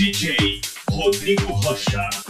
DJ Rodrigo Rocha.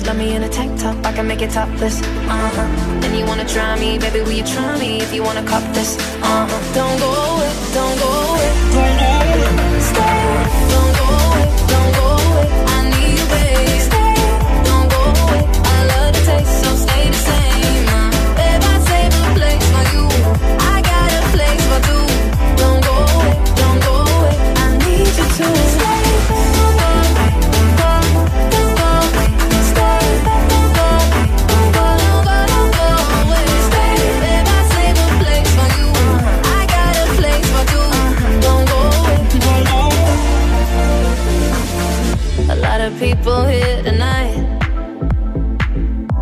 This. Love me in a tank top, I can make it topless. Uh huh. And you wanna try me, baby? Will you try me if you wanna cop this? Uh huh. Don't go away, don't go away,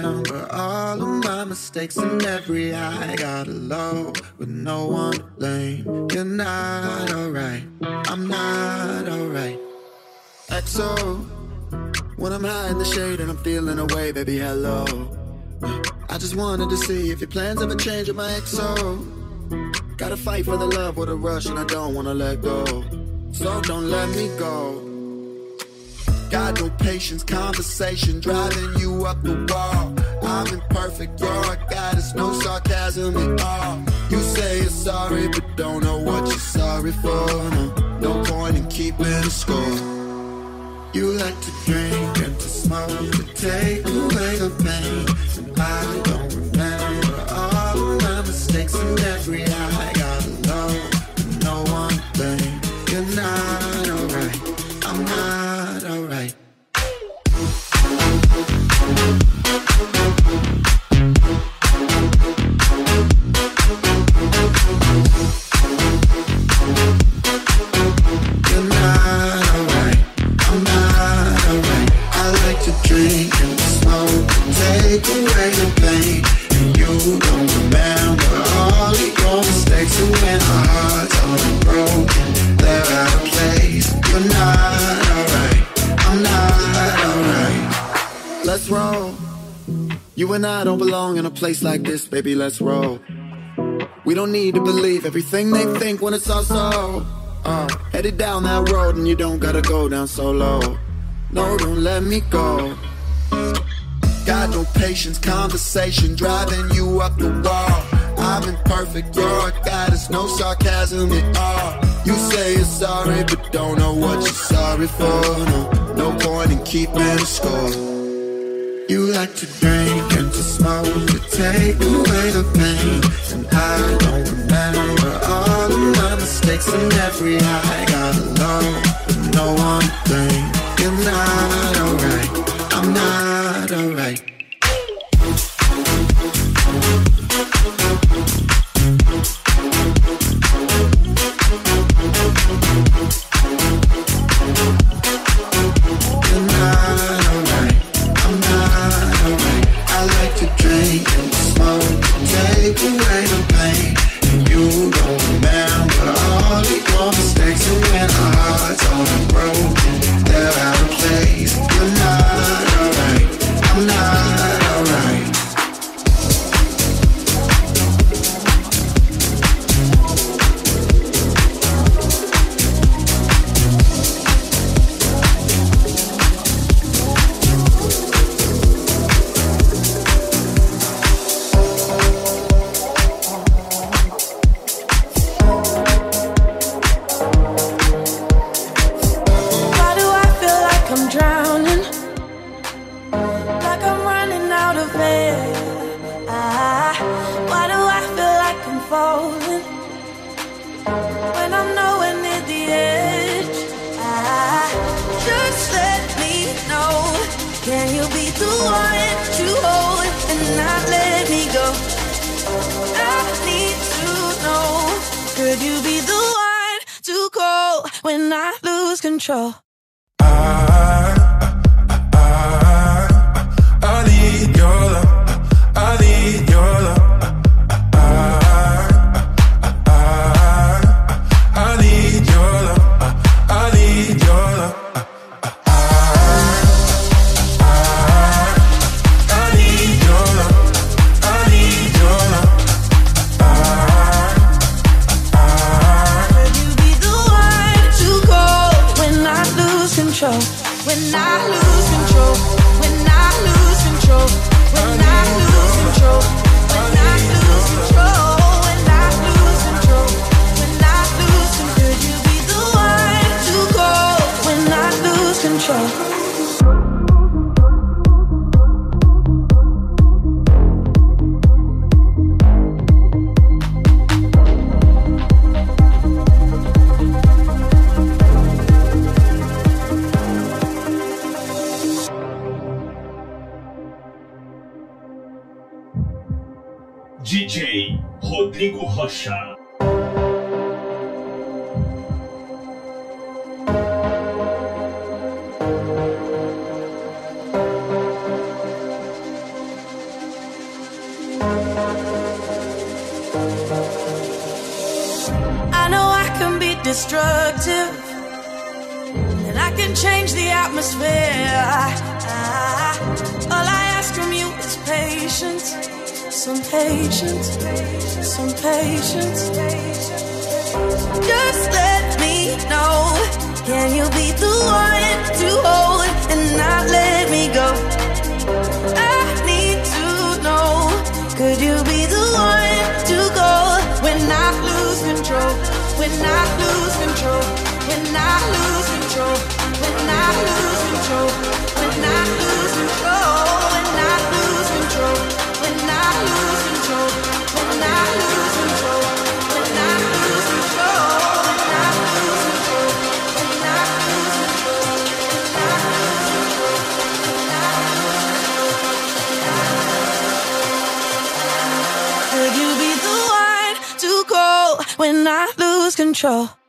Don't all of my mistakes and every I got alone with no one to blame. You're not alright, I'm not alright. XO, when I'm high in the shade and I'm feeling away, baby, hello. I just wanted to see if your plans ever change with my XO. Gotta fight for the love with a rush and I don't wanna let go. So don't let me go. Got no patience, conversation driving you up the wall. I'm imperfect, you're a goddess, no sarcasm at all. You say you're sorry, but don't know what you're sorry for. No, no point in keeping score. You like to drink and to smoke to take away the pain. And I don't remember all my mistakes and every I Let's roll. You and I don't belong in a place like this, baby. Let's roll. We don't need to believe everything they think when it's all so. Uh, headed down that road and you don't gotta go down so low. No, don't let me go. Got no patience, conversation driving you up the wall. I'm imperfect, you're a goddess, no sarcasm at all. You say you're sorry, but don't know what you're sorry for. No, no point in keeping score. You like to drink and to smoke to take away the pain. And I don't remember all of my mistakes and every I got alone. No one blame. You're not alright. I'm not alright. Control?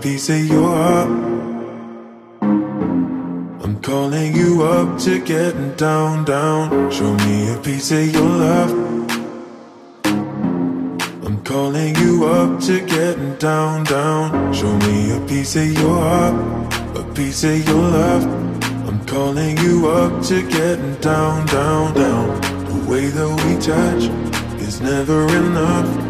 piece of your heart. I'm calling you up to getting down, down. Show me a piece of your love. I'm calling you up to getting down, down. Show me a piece of your heart, a piece of your love. I'm calling you up to getting down, down, down. The way that we touch is never enough.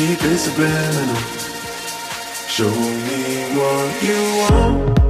keep it subliminal. Show me what you want.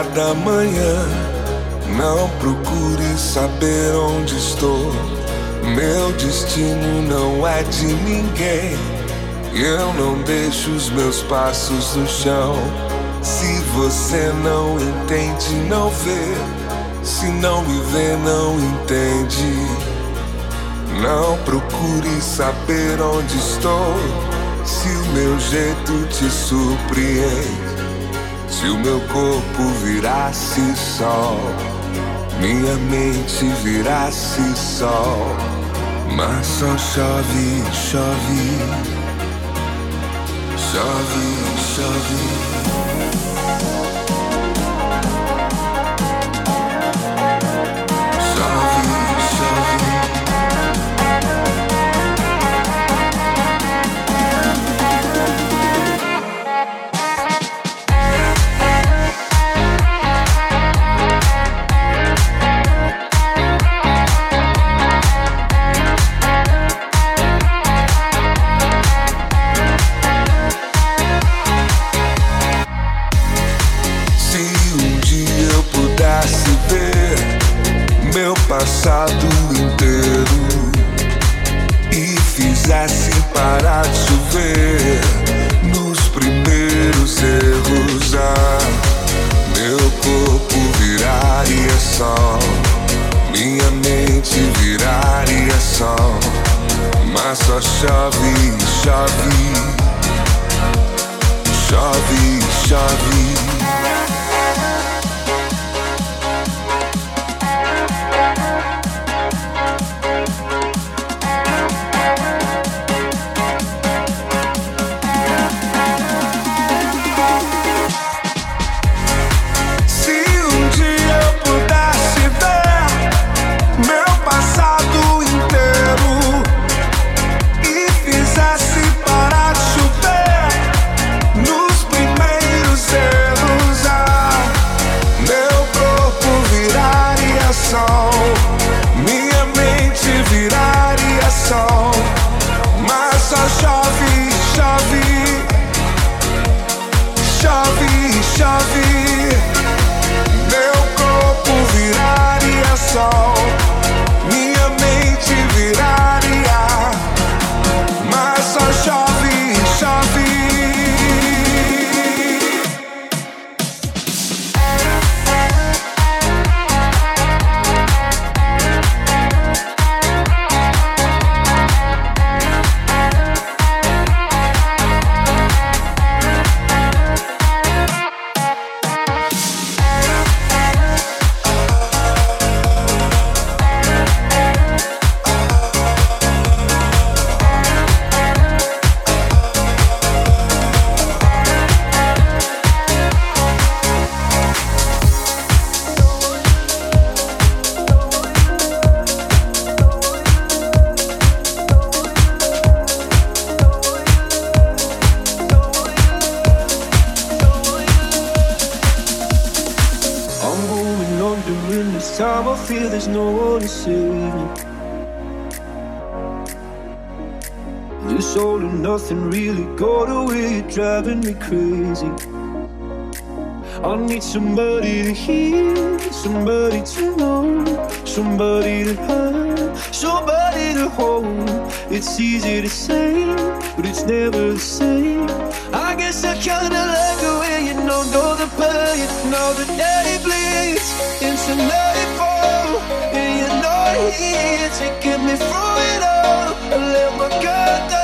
cada manhã. Não procure saber onde estou. Meu destino não é de ninguém. Eu não deixo os meus passos no chão. Se você não entende, não vê. Se não me vê, não entende. Não procure saber onde estou. Se o meu jeito te surpreende. Se o meu corpo virasse sol, minha mente virasse sol. Mas só chove, chove. Chove, chove. need somebody to hear, somebody to know, somebody to have, somebody to hold. It's easy to say, but it's never the same. I guess I kinda like the way you know, know the pain, know the day bleeds into nightfall, and you know it. It get me through it all. I let my guard down.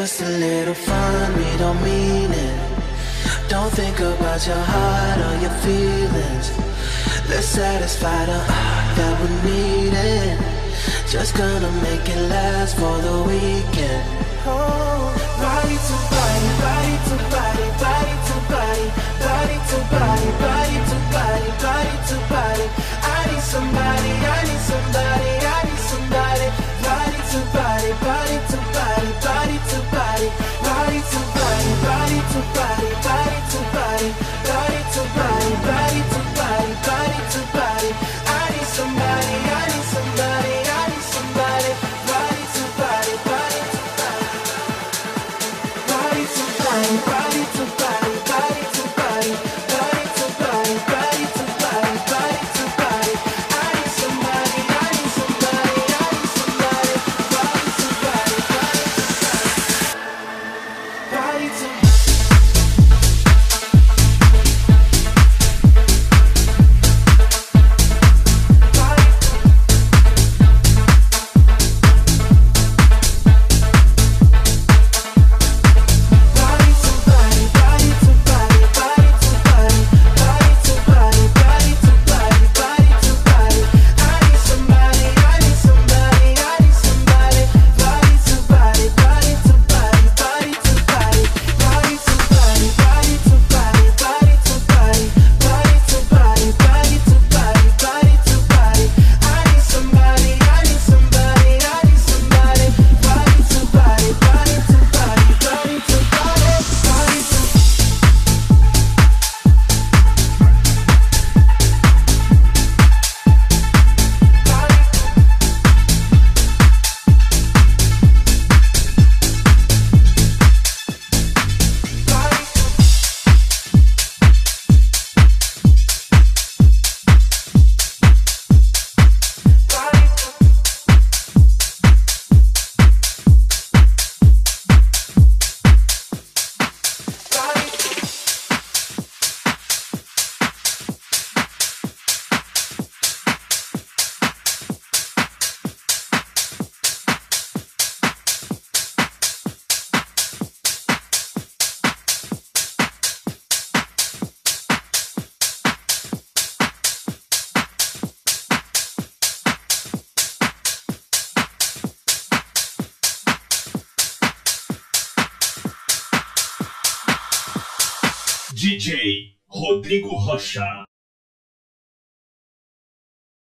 Just a little fun, we don't mean it. Don't think about your heart or your feelings. Let's satisfy the uh, heart that we're needing. Just gonna make it last for the weekend. Oh, body to body, body to body, body to body, body to body, body to body, body to body. I need somebody, I need somebody, body, to body, body to body, body to body, body to body body,